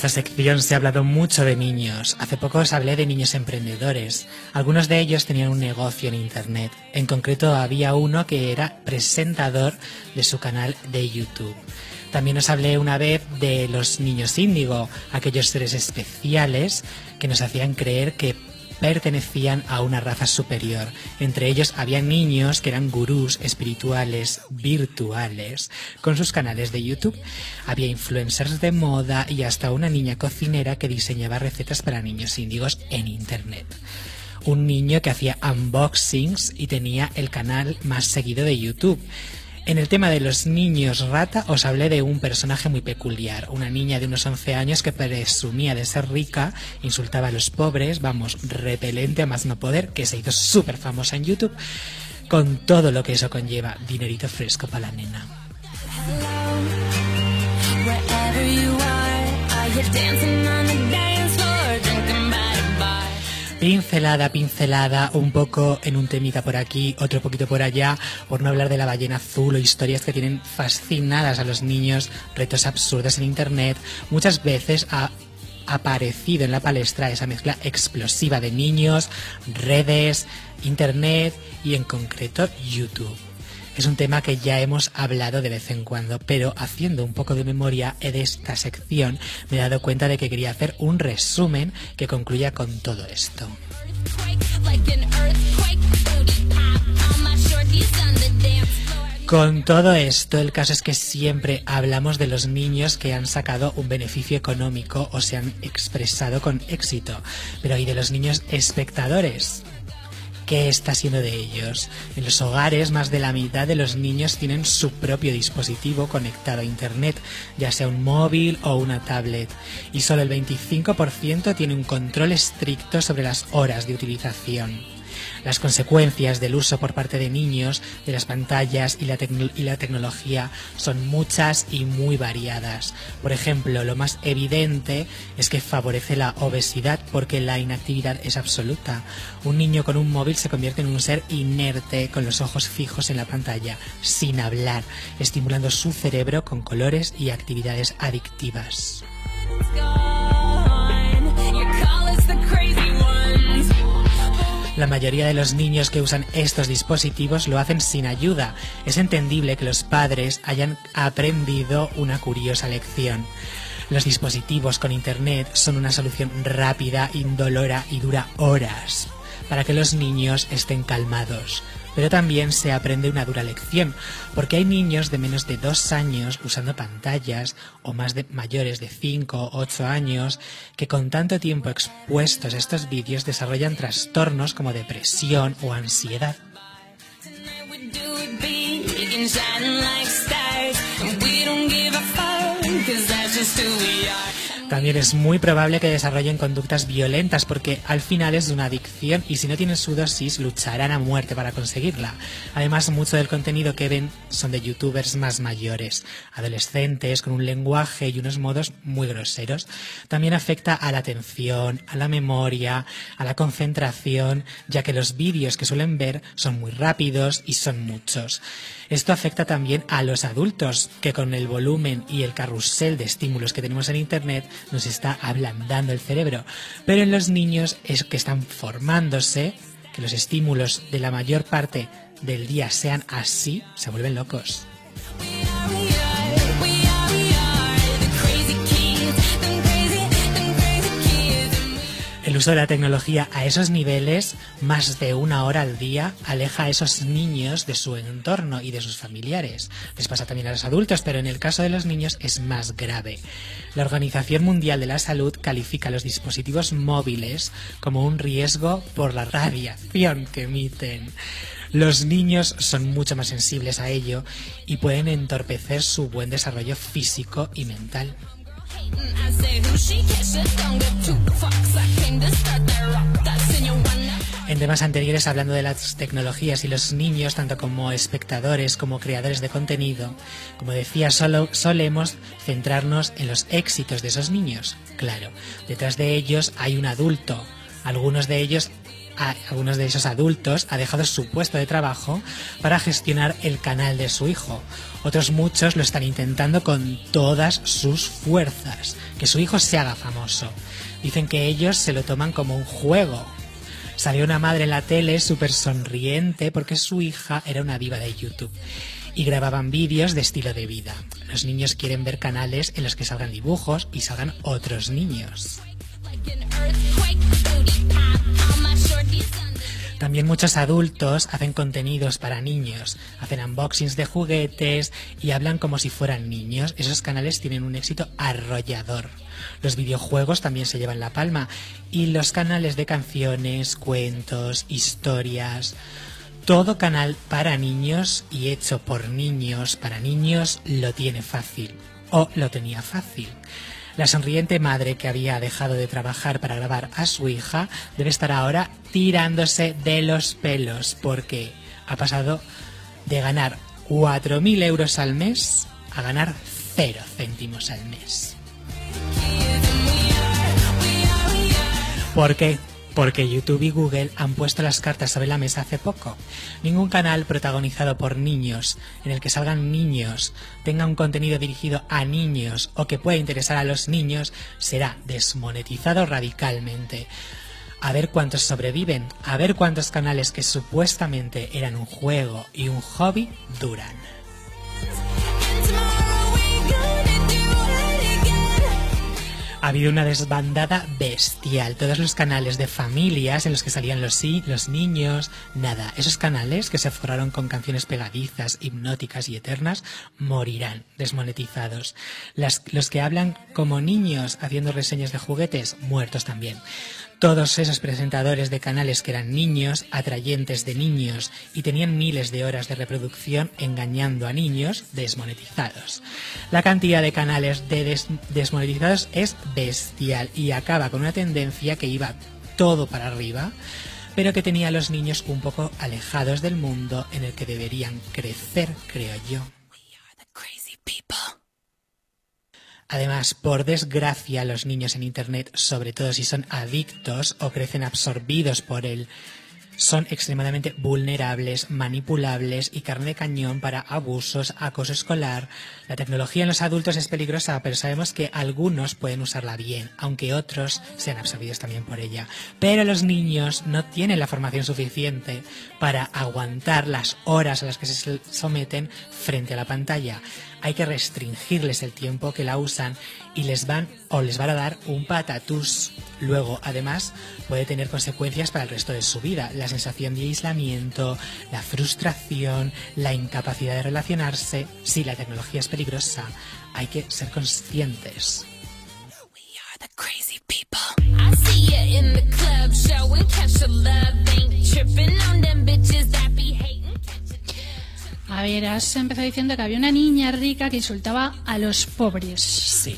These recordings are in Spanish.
Esta sección se ha hablado mucho de niños. Hace poco os hablé de niños emprendedores. Algunos de ellos tenían un negocio en Internet. En concreto había uno que era presentador de su canal de YouTube. También os hablé una vez de los niños índigo, aquellos seres especiales que nos hacían creer que pertenecían a una raza superior. Entre ellos había niños que eran gurús espirituales virtuales con sus canales de YouTube. Había influencers de moda y hasta una niña cocinera que diseñaba recetas para niños índigos en Internet un niño que hacía unboxings y tenía el canal más seguido de YouTube. En el tema de los niños rata os hablé de un personaje muy peculiar, una niña de unos 11 años que presumía de ser rica, insultaba a los pobres, vamos, repelente a más no poder, que se hizo súper famosa en YouTube, con todo lo que eso conlleva, dinerito fresco para la nena. Pincelada, pincelada, un poco en un temita por aquí, otro poquito por allá, por no hablar de la ballena azul o historias que tienen fascinadas a los niños, retos absurdos en Internet. Muchas veces ha aparecido en la palestra esa mezcla explosiva de niños, redes, Internet y en concreto YouTube. Es un tema que ya hemos hablado de vez en cuando, pero haciendo un poco de memoria de esta sección me he dado cuenta de que quería hacer un resumen que concluya con todo esto. Con todo esto, el caso es que siempre hablamos de los niños que han sacado un beneficio económico o se han expresado con éxito, pero hay de los niños espectadores qué está siendo de ellos. En los hogares, más de la mitad de los niños tienen su propio dispositivo conectado a Internet, ya sea un móvil o una tablet, y solo el 25% tiene un control estricto sobre las horas de utilización. Las consecuencias del uso por parte de niños de las pantallas y la, tecnología son muchas y muy variadas. Por ejemplo, lo más evidente es que favorece la obesidad porque la inactividad es absoluta. Un niño con un móvil se convierte en un ser inerte con los ojos fijos en la pantalla, sin hablar, estimulando su cerebro con colores y actividades adictivas. La mayoría de los niños que usan estos dispositivos lo hacen sin ayuda. Es entendible que los padres hayan aprendido una curiosa lección. Los dispositivos con Internet son una solución rápida, indolora y dura horas para que los niños estén calmados pero también se aprende una dura lección, porque hay niños de menos de dos años usando pantallas o más de mayores de cinco o ocho años que con tanto tiempo expuestos a estos vídeos desarrollan trastornos como depresión o ansiedad. También es muy probable que desarrollen conductas violentas porque al final es una adicción y si no tienen su dosis lucharán a muerte para conseguirla. Además, mucho del contenido que ven son de youtubers más mayores, adolescentes con un lenguaje y unos modos muy groseros. También afecta a la atención, a la memoria, a la concentración, ya que los vídeos que suelen ver son muy rápidos y son muchos. Esto afecta también a los adultos, que con el volumen y el carrusel de estímulos que tenemos en Internet nos está ablandando el cerebro. Pero en los niños es que están formándose, que los estímulos de la mayor parte del día sean así, se vuelven locos. El uso de la tecnología a esos niveles, más de una hora al día, aleja a esos niños de su entorno y de sus familiares. Les pasa también a los adultos, pero en el caso de los niños es más grave. La Organización Mundial de la Salud califica los dispositivos móviles como un riesgo por la radiación que emiten. Los niños son mucho más sensibles a ello y pueden entorpecer su buen desarrollo físico y mental. En temas anteriores, hablando de las tecnologías y los niños, tanto como espectadores como creadores de contenido, como decía, solo solemos centrarnos en los éxitos de esos niños. Claro, detrás de ellos hay un adulto. Algunos de ellos algunos de esos adultos ha dejado su puesto de trabajo para gestionar el canal de su hijo. Otros muchos lo están intentando con todas sus fuerzas, que su hijo se haga famoso. Dicen que ellos se lo toman como un juego. Salió una madre en la tele súper sonriente porque su hija era una diva de YouTube y grababan vídeos de estilo de vida. Los niños quieren ver canales en los que salgan dibujos y salgan otros niños. También muchos adultos hacen contenidos para niños, hacen unboxings de juguetes y hablan como si fueran niños. Esos canales tienen un éxito arrollador. Los videojuegos también se llevan la palma y los canales de canciones, cuentos, historias. Todo canal para niños y hecho por niños para niños lo tiene fácil o lo tenía fácil. La sonriente madre que había dejado de trabajar para grabar a su hija debe estar ahora tirándose de los pelos porque ha pasado de ganar 4.000 euros al mes a ganar 0 céntimos al mes. ¿Por qué? Porque YouTube y Google han puesto las cartas sobre la mesa hace poco. Ningún canal protagonizado por niños, en el que salgan niños, tenga un contenido dirigido a niños o que pueda interesar a los niños, será desmonetizado radicalmente. A ver cuántos sobreviven, a ver cuántos canales que supuestamente eran un juego y un hobby duran. Habido una desbandada bestial. Todos los canales de familias en los que salían los, los niños, nada. Esos canales que se forraron con canciones pegadizas, hipnóticas y eternas, morirán desmonetizados. los que hablan como niños haciendo reseñas de juguetes, muertos también todos esos presentadores de canales que eran niños, atrayentes de niños y tenían miles de horas de reproducción engañando a niños, desmonetizados. La cantidad de canales de desmonetizados es bestial y acaba con una tendencia que iba todo para arriba, pero que tenía a los niños un poco alejados del mundo en el que deberían crecer, creo yo. Además, por desgracia, los niños en Internet, sobre todo si son adictos o crecen absorbidos por él, son extremadamente vulnerables, manipulables y carne de cañón para abusos, acoso escolar. La tecnología en los adultos es peligrosa, pero sabemos que algunos pueden usarla bien, aunque otros sean absorbidos también por ella. Pero los niños no tienen la formación suficiente para aguantar las horas a las que se someten frente a la pantalla hay que restringirles el tiempo que la usan y les van o les van a dar un patatús. Luego, además, puede tener consecuencias para el resto de su vida. La sensación de aislamiento, la frustración, la incapacidad de relacionarse. Si la tecnología es peligrosa, hay que ser conscientes. A ver, has empezado diciendo que había una niña rica que insultaba a los pobres. Sí.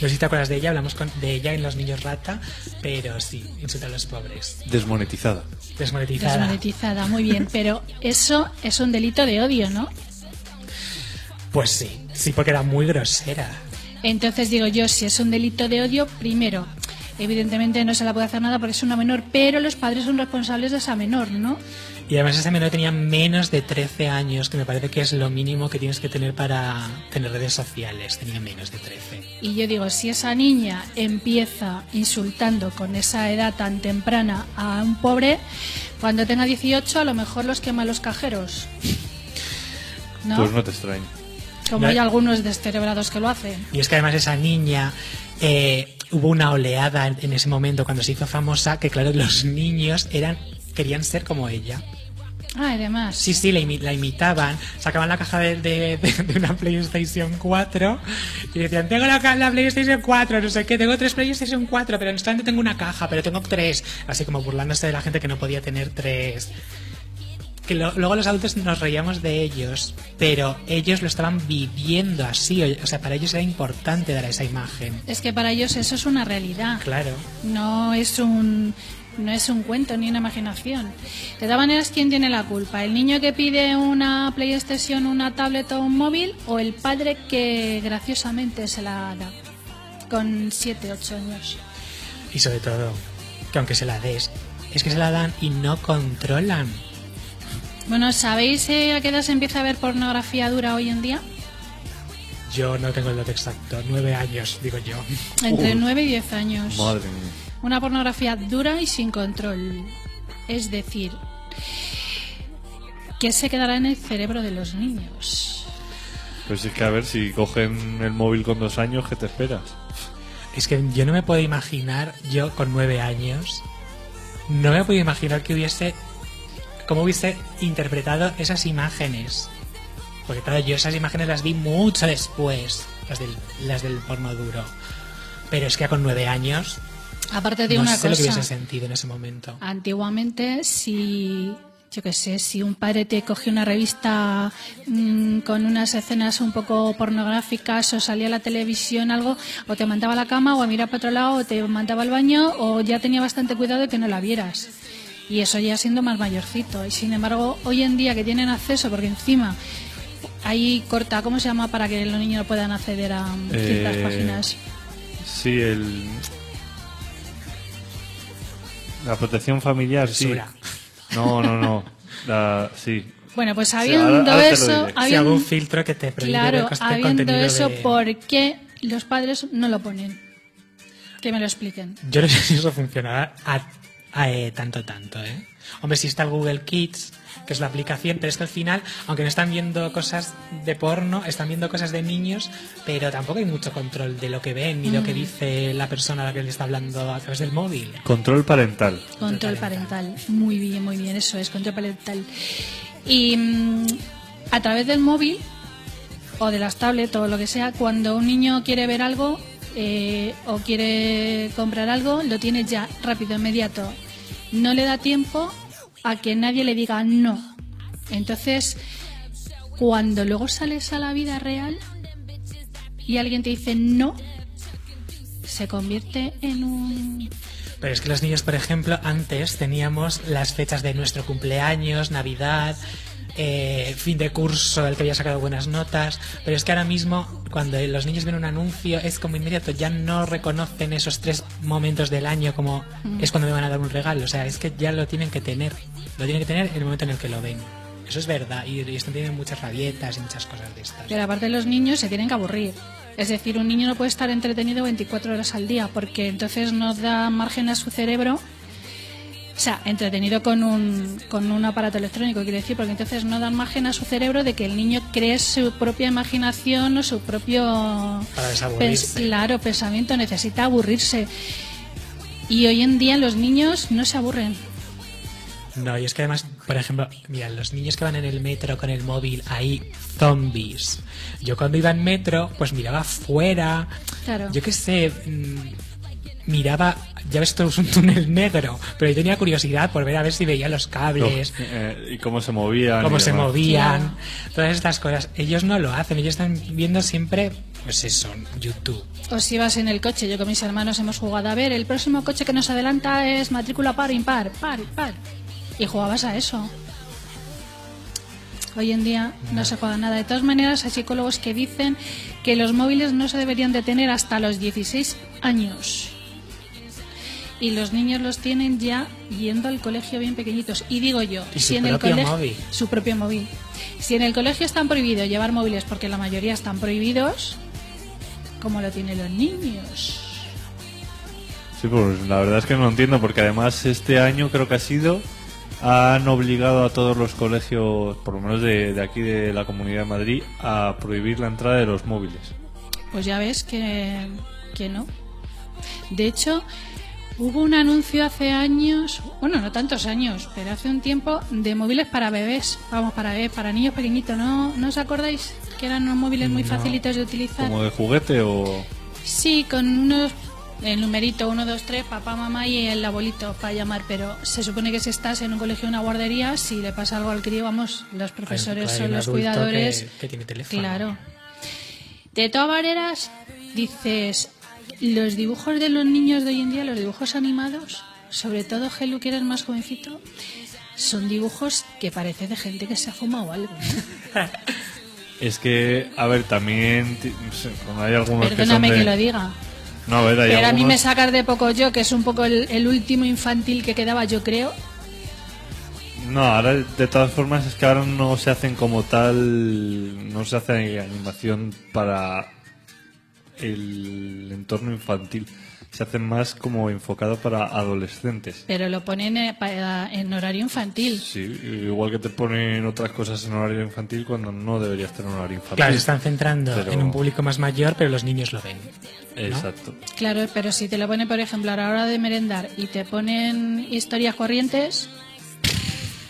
No sé si te acuerdas de ella, hablamos de ella en Los Niños Rata, pero sí, insulta a los pobres. Desmonetizada. Desmonetizada. Desmonetizada, muy bien, pero eso es un delito de odio, ¿no? Pues sí, sí, porque era muy grosera. Entonces digo yo, si es un delito de odio, primero, evidentemente no se la puede hacer nada porque es una menor, pero los padres son responsables de esa menor, ¿no? Y además ese menor tenía menos de 13 años, que me parece que es lo mínimo que tienes que tener para tener redes sociales. Tenía menos de 13. Y yo digo, si esa niña empieza insultando con esa edad tan temprana a un pobre, cuando tenga 18 a lo mejor los quema los cajeros. ¿No? Pues no te extraño. Como hay algunos descerebrados que lo hacen. Y es que además esa niña... Eh, hubo una oleada en ese momento cuando se hizo famosa que claro los niños eran querían ser como ella. Ah, además. Sí, sí, la, imitaban. Sacaban la caja de, una PlayStation 4 y decían, tengo la, la, PlayStation 4, no sé qué, tengo tres PlayStation 4, pero no solamente tengo una caja, pero tengo tres. Así como burlándose de la gente que no podía tener tres. Que luego los adultos nos reíamos de ellos, pero ellos lo estaban viviendo así. O sea, para ellos era importante dar esa imagen. Es que para ellos eso es una realidad. Claro. No es un no es un cuento ni una imaginación. De todas maneras, ¿quién tiene la culpa? ¿El niño que pide una PlayStation, una tablet o un móvil? ¿O el padre que graciosamente se la da con 7, 8 años? Y sobre todo, que aunque se la des, es que se la dan y no controlan. Bueno, ¿sabéis eh, a qué edad se empieza a ver pornografía dura hoy en día? Yo no tengo el dato exacto, nueve años, digo yo. Entre nueve y diez años. Madre mía. Una pornografía dura y sin control. Es decir, que se quedará en el cerebro de los niños. Pues es que a ver, si cogen el móvil con dos años, ¿qué te esperas? Es que yo no me puedo imaginar, yo con nueve años, no me puedo imaginar que hubiese, cómo hubiese interpretado esas imágenes. Porque claro, yo esas imágenes las vi mucho después, las del, las del porno duro. Pero es que con nueve años, Aparte de no una sé lo que cosa, hubiese sentido en ese momento. antiguamente si yo qué sé, si un padre te cogía una revista mm, con unas escenas un poco pornográficas o salía a la televisión algo, o te mandaba a la cama o a mirar para otro lado o te mandaba al baño o ya tenía bastante cuidado de que no la vieras. Y eso ya siendo más mayorcito. Y sin embargo, hoy en día que tienen acceso, porque encima hay corta, ¿cómo se llama para que los niños puedan acceder a mm, ciertas Eh, páginas? Sí, el. La protección familiar, sí. No, no, no. La, sí. Bueno, pues Sí, habiendo ahora- ahora lo eso. Si habiendo- hago un filtro que te Claro, cos- habiendo eso, de- ¿por qué los padres no lo ponen? Que me lo expliquen. Yo no sé si eso funcionará a, a, eh, tanto, tanto, ¿eh? Hombre, si está el Google Kids, que es la aplicación, pero es que al final, aunque no están viendo cosas de porno, están viendo cosas de niños, pero tampoco hay mucho control de lo que ven ni lo Mm. que dice la persona a la que le está hablando a través del móvil. Control parental. Control parental. Muy bien, muy bien, eso es, control parental. Y mm, a través del móvil o de las tablets o lo que sea, cuando un niño quiere ver algo eh, o quiere comprar algo, lo tiene ya rápido, inmediato. No le da tiempo a que nadie le diga no. Entonces, cuando luego sales a la vida real y alguien te dice no, se convierte en un Pero es que los niños, por ejemplo, antes teníamos las fechas de nuestro cumpleaños, Navidad, eh, fin de curso, el que había sacado buenas notas, pero es que ahora mismo cuando los niños ven un anuncio es como inmediato, ya no reconocen esos tres momentos del año como es cuando me van a dar un regalo, o sea, es que ya lo tienen que tener, lo tienen que tener en el momento en el que lo ven. Eso es verdad, y, y están teniendo muchas rabietas y muchas cosas de estas. Pero aparte los niños se tienen que aburrir. Es decir, un niño no puede estar entretenido 24 horas al día porque entonces no da margen a su cerebro. O sea, entretenido con un, con un aparato electrónico, quiere decir, porque entonces no dan margen a su cerebro de que el niño cree su propia imaginación o su propio Para pens- claro, pensamiento, necesita aburrirse. Y hoy en día los niños no se aburren. No, y es que además, por ejemplo, mira, los niños que van en el metro con el móvil, ahí, zombies. Yo cuando iba en metro, pues miraba afuera, Claro. yo qué sé, mm, miraba, ya ves, esto es un túnel negro, pero yo tenía curiosidad por ver a ver si veía los cables, Eh, y cómo se movían. cómo se demás. movían, todas estas cosas. Ellos no lo hacen, ellos están viendo siempre, pues eso, YouTube. O si vas en el coche, yo con mis hermanos hemos jugado a ver, el próximo coche que nos adelanta es matrícula par, impar, par, par. Y jugabas a eso. Hoy en día no se juega nada. De todas maneras, hay psicólogos que dicen que los móviles no se deberían de tener hasta los 16 años. Y los niños los tienen ya yendo al colegio bien pequeñitos. Y digo yo, Y su si en el propio colegio móvil. su propio móvil. Si en el colegio están prohibidos llevar móviles porque la mayoría están prohibidos, ¿cómo lo tienen los niños? Sí, pues la verdad es que no lo entiendo, porque además este año creo que ha sido. Han obligado a todos los colegios, por lo menos de, de aquí de la Comunidad de Madrid, a prohibir la entrada de los móviles. Pues ya ves que, que no. De hecho, hubo un anuncio hace años, bueno, no tantos años, pero hace un tiempo, de móviles para bebés. Vamos, para bebés, para niños pequeñitos. ¿No, ¿no os acordáis? Que eran unos móviles muy No. facilitos de utilizar. ¿Como de juguete o.? Sí, con unos el numerito 1, 2, 3, papá, mamá y el abuelito para llamar, pero se supone que si estás en un colegio o una guardería, si le pasa algo al crío, vamos, los profesores son los cuidadores. Que, que tiene teléfono. Claro. De todas maneras, dices, los dibujos de los niños de hoy en día, los dibujos animados, sobre todo Helu, que era el más jovencito, son dibujos que parece de gente que se ha fumado algo. Es que, a ver, también. hay algunos Perdóname que que, son de, lo diga. No, a ver, hay Pero a mí me sacas de poco yo, que es un poco el, el último infantil que quedaba, yo creo. No, ahora de todas formas es que ahora no se hacen como tal, no se hace animación para el entorno infantil, se hacen más como enfocado para adolescentes. Pero lo ponen eh, para- en horario infantil. Sí, igual que te ponen otras cosas en horario infantil cuando no deberías tener un horario infantil. Claro, se están centrando Pero- en un público más mayor, pero los niños lo ven. Exacto. Claro, pero si te lo ponen, por ejemplo, a la hora de merendar y te ponen historias corrientes,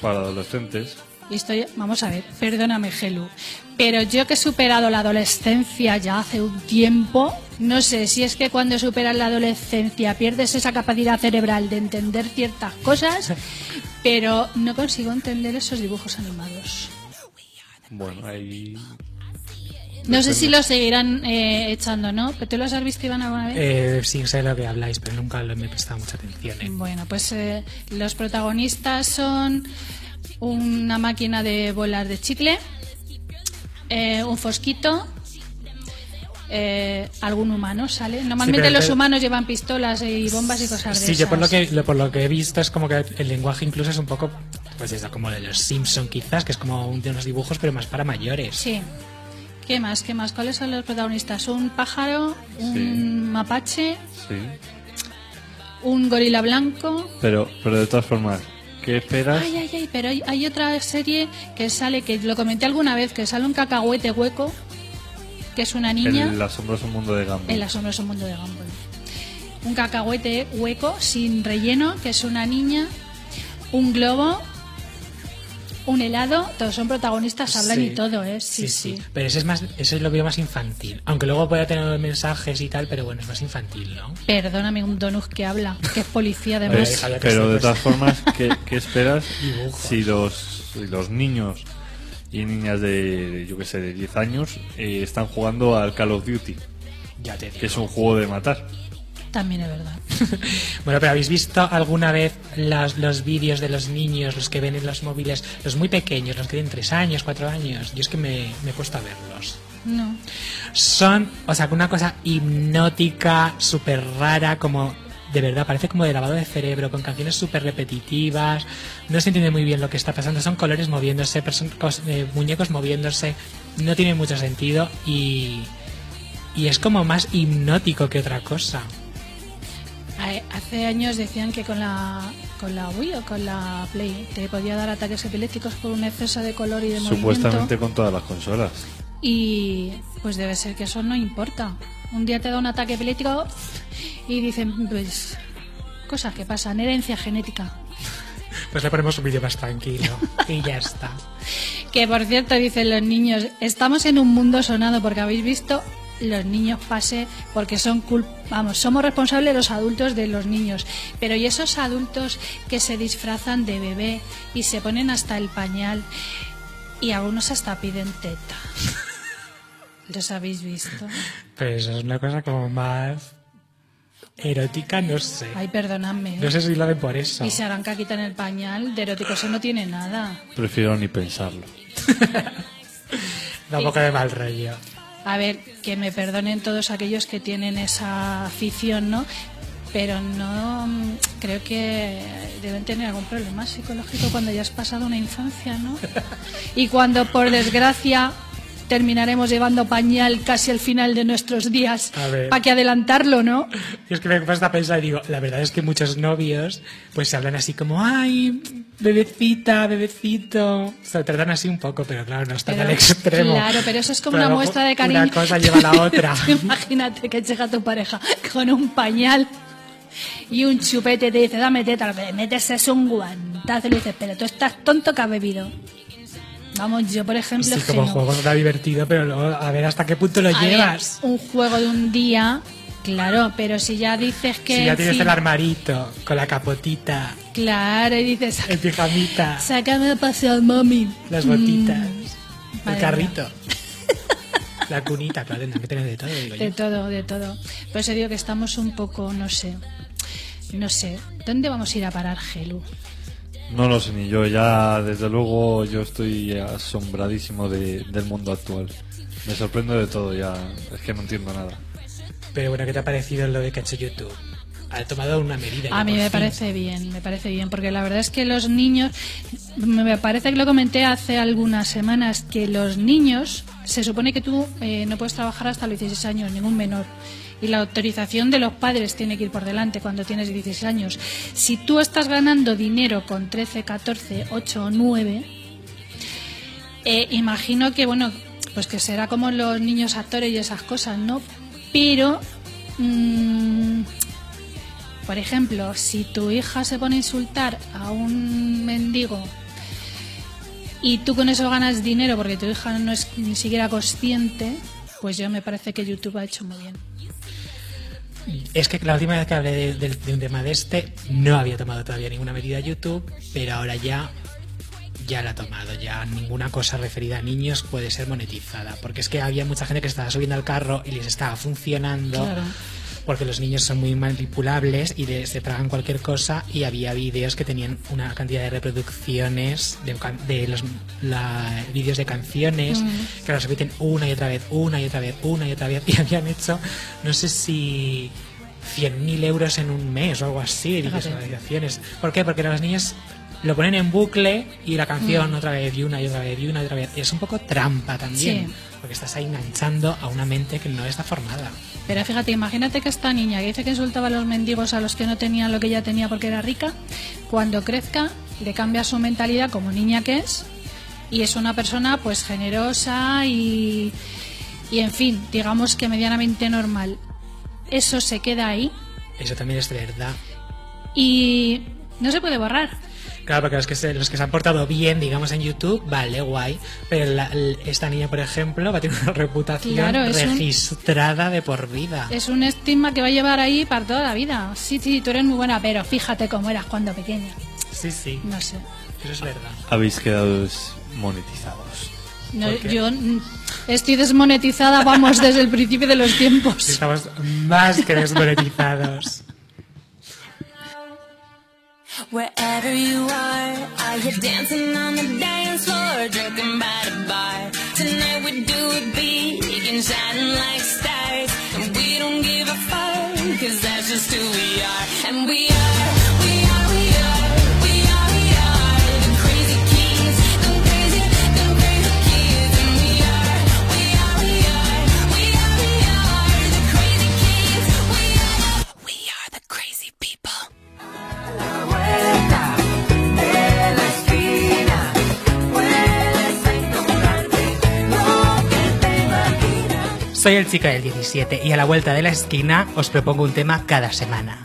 Para adolescentes. Historia, vamos a ver, perdóname, Gelu, pero yo que he superado la adolescencia ya hace un tiempo, no sé si es que cuando superas la adolescencia pierdes esa capacidad cerebral de entender ciertas cosas, pero no consigo entender esos dibujos animados. Bueno, ahí No sé si lo seguirán eh, echando, ¿no? ¿Pero tú los has visto, Iván, alguna vez? Eh, sí, sé lo que habláis, pero nunca me he prestado mucha atención. ¿eh? Bueno, pues eh, los protagonistas son una máquina de bolas de chicle, eh, un fosquito, eh, algún humano sale. Normalmente los humanos llevan pistolas y bombas y cosas de Sí, yo por lo, que, lo- por lo que he visto es como que el lenguaje incluso es un poco, pues eso, como de los Simpson quizás, que es como un- de unos dibujos, pero más para mayores. Sí. ¿Qué más? ¿Qué más? ¿Cuáles son los protagonistas? Un pájaro, un Sí. mapache, sí. un gorila blanco. Pero, pero de todas formas, ¿qué esperas? Ay, ay, ay, pero hay, hay otra serie que sale, que lo comenté alguna vez, que sale un cacahuete hueco, que es una niña. El asombroso mundo de Gumball. El asombroso mundo de Gumball. Un cacahuete hueco, sin relleno, que es una niña. Un globo. Un helado. Todos son protagonistas, hablan Sí. y todo, ¿eh? Sí, sí. Pero ese es más, ese lo veo más infantil. Aunque luego pueda tener mensajes y tal, pero bueno, es más infantil, ¿no? Perdóname, un donut que habla, que es policía además. Pero sí, de todas formas, ¿qué, qué esperas si los, si los niños y niñas de, yo que sé, de 10 años eh, están jugando al Call of Duty, Ya te digo. que es un juego de matar? También es verdad. Bueno, pero ¿habéis visto alguna vez los, los vídeos de los niños, los que ven en los móviles, los muy pequeños, los que tienen 3 años, 4 años? Yo es que me, me he puesto a verlos. No. Son, o sea, una cosa hipnótica, súper rara, como de verdad, parece como de lavado de cerebro, con canciones súper repetitivas. No se entiende muy bien lo que está pasando. Son colores moviéndose, eh, muñecos moviéndose. No tiene mucho sentido y, y es como más hipnótico que otra cosa. Hace- años decían que con la con la Wii o con la Play te podía dar ataques epilépticos por un exceso de color y de Supuestamente movimiento. con todas las consolas. Y pues debe ser que eso no importa. Un día te da un ataque epiléptico y dicen, pues, cosas que pasan, herencia genética. Pues le ponemos un vídeo más tranquilo y ya está. Que por cierto, dicen los niños, estamos en un mundo sonado porque habéis visto los niños pase porque son cul vamos, somos responsables los adultos de los niños, pero y esos adultos que se disfrazan de bebé y se ponen hasta el pañal y algunos hasta piden teta. ¿Los habéis visto? Pero eso es una cosa como más erótica, no sé. Ay, perdonadme. No sé si lo ven por eso. Y se harán caquita en el pañal, de erótico eso no tiene nada. Prefiero ni pensarlo. Da un poco de mal rollo. A ver, que me perdonen todos aquellos que tienen esa afición, ¿no? Pero no mm, creo que deben tener algún problema psicológico cuando ya has pasado una infancia, ¿no? Y cuando, por desgracia, terminaremos llevando pañal casi al final de nuestros días, A para que adelantarlo, ¿no? Y es que me cuesta pensar y digo, la verdad es que muchos novios pues se hablan así como, ay, bebecita, bebecito. Se tratan así un poco, pero claro, no está al extremo. Claro, pero eso es como Pero una muestra de cariño. Una cosa lleva a la otra. Imagínate que llega tu pareja con un pañal y un chupete te dice, dame teta, metes es un guantazo y le dices, pero tú estás tonto que has bebido. Vamos, yo por ejemplo, Sí, como no. juego está divertido, pero luego a ver hasta qué punto lo A ver, llevas. un juego de un día, claro, pero si ya dices que... si ya en tienes fin, el armarito, con la capotita, Claro, y dices, el pijamita, sácame a pasear, mami. las botitas, Mm, el carrito, la cunita, claro, tendrán que tener de todo, digo yo. De todo, de todo. Por eso digo que estamos un poco, no sé, no sé. ¿Dónde vamos a ir a parar, Gelu? No lo sé ni yo, ya desde luego yo estoy asombradísimo de- del mundo actual. Me sorprendo de todo ya, es que no entiendo nada. Pero bueno, ¿qué te ha parecido lo de que ha hecho YouTube? Ha tomado una medida. A mí me fin. parece bien, me parece bien, porque la verdad es que los niños, me parece que lo comenté hace algunas semanas, que los niños, se supone que tú eh, no puedes trabajar hasta los 16 años, ningún menor. Y la autorización de los padres tiene que ir por delante cuando tienes 16 años. Si tú estás ganando dinero con 13, 14, 8 o 9, eh, imagino que, bueno, pues que será como los niños actores y esas cosas, ¿no? Pero, mm, por ejemplo, si tu hija se pone a insultar a un mendigo y tú con eso ganas dinero porque tu hija no es ni siquiera consciente, pues yo me parece que YouTube ha hecho muy bien. Es que la última vez que hablé de, un tema de este, no había tomado todavía ninguna medida YouTube, pero ahora ya, ya la ha tomado. Ya ninguna cosa referida a niños puede ser monetizada. Porque es que había mucha gente que estaba subiendo al carro y les estaba funcionando. Porque los niños son muy manipulables y de- se tragan cualquier cosa. Y había vídeos que tenían una cantidad de reproducciones de, de los la- vídeos de canciones que los repiten una y otra vez, una y otra vez, una y otra vez. Y habían hecho, no sé si 100.000 euros en un mes o algo así de visualizaciones. ¿Por qué? Porque los niños lo ponen en bucle y la canción otra vez y una y otra vez y una y otra vez. Es un poco trampa también. Sí. Porque estás ahí enganchando a una mente que no está formada. Pero fíjate, imagínate que esta niña que dice que insultaba a los mendigos a los que no tenían lo que ella tenía porque era rica, cuando crezca le cambia su mentalidad como niña que es y es una persona pues generosa y, y en fin, digamos que medianamente normal. Eso se queda ahí Eso también es verdad. y no se puede borrar. Claro, porque los que, se, los que se han portado bien, digamos, en YouTube, vale, guay. Pero la- esta niña, por ejemplo, va a tener una reputación Claro, es un- registrada de por vida. Es un estigma que va a llevar ahí para toda la vida. Sí, sí, tú eres muy buena, pero fíjate cómo eras cuando pequeña. Sí, sí, No sé. eso es verdad. Habéis quedado monetizados. No, yo mm, estoy desmonetizada, vamos, desde el principio de los tiempos. Estamos más que desmonetizados. Wherever you are, are you dancing on the dance floor, drinking by the bar? Tonight we do it big and shining like stars, Soy el chico del 17 y a la vuelta de la esquina os propongo un tema cada semana.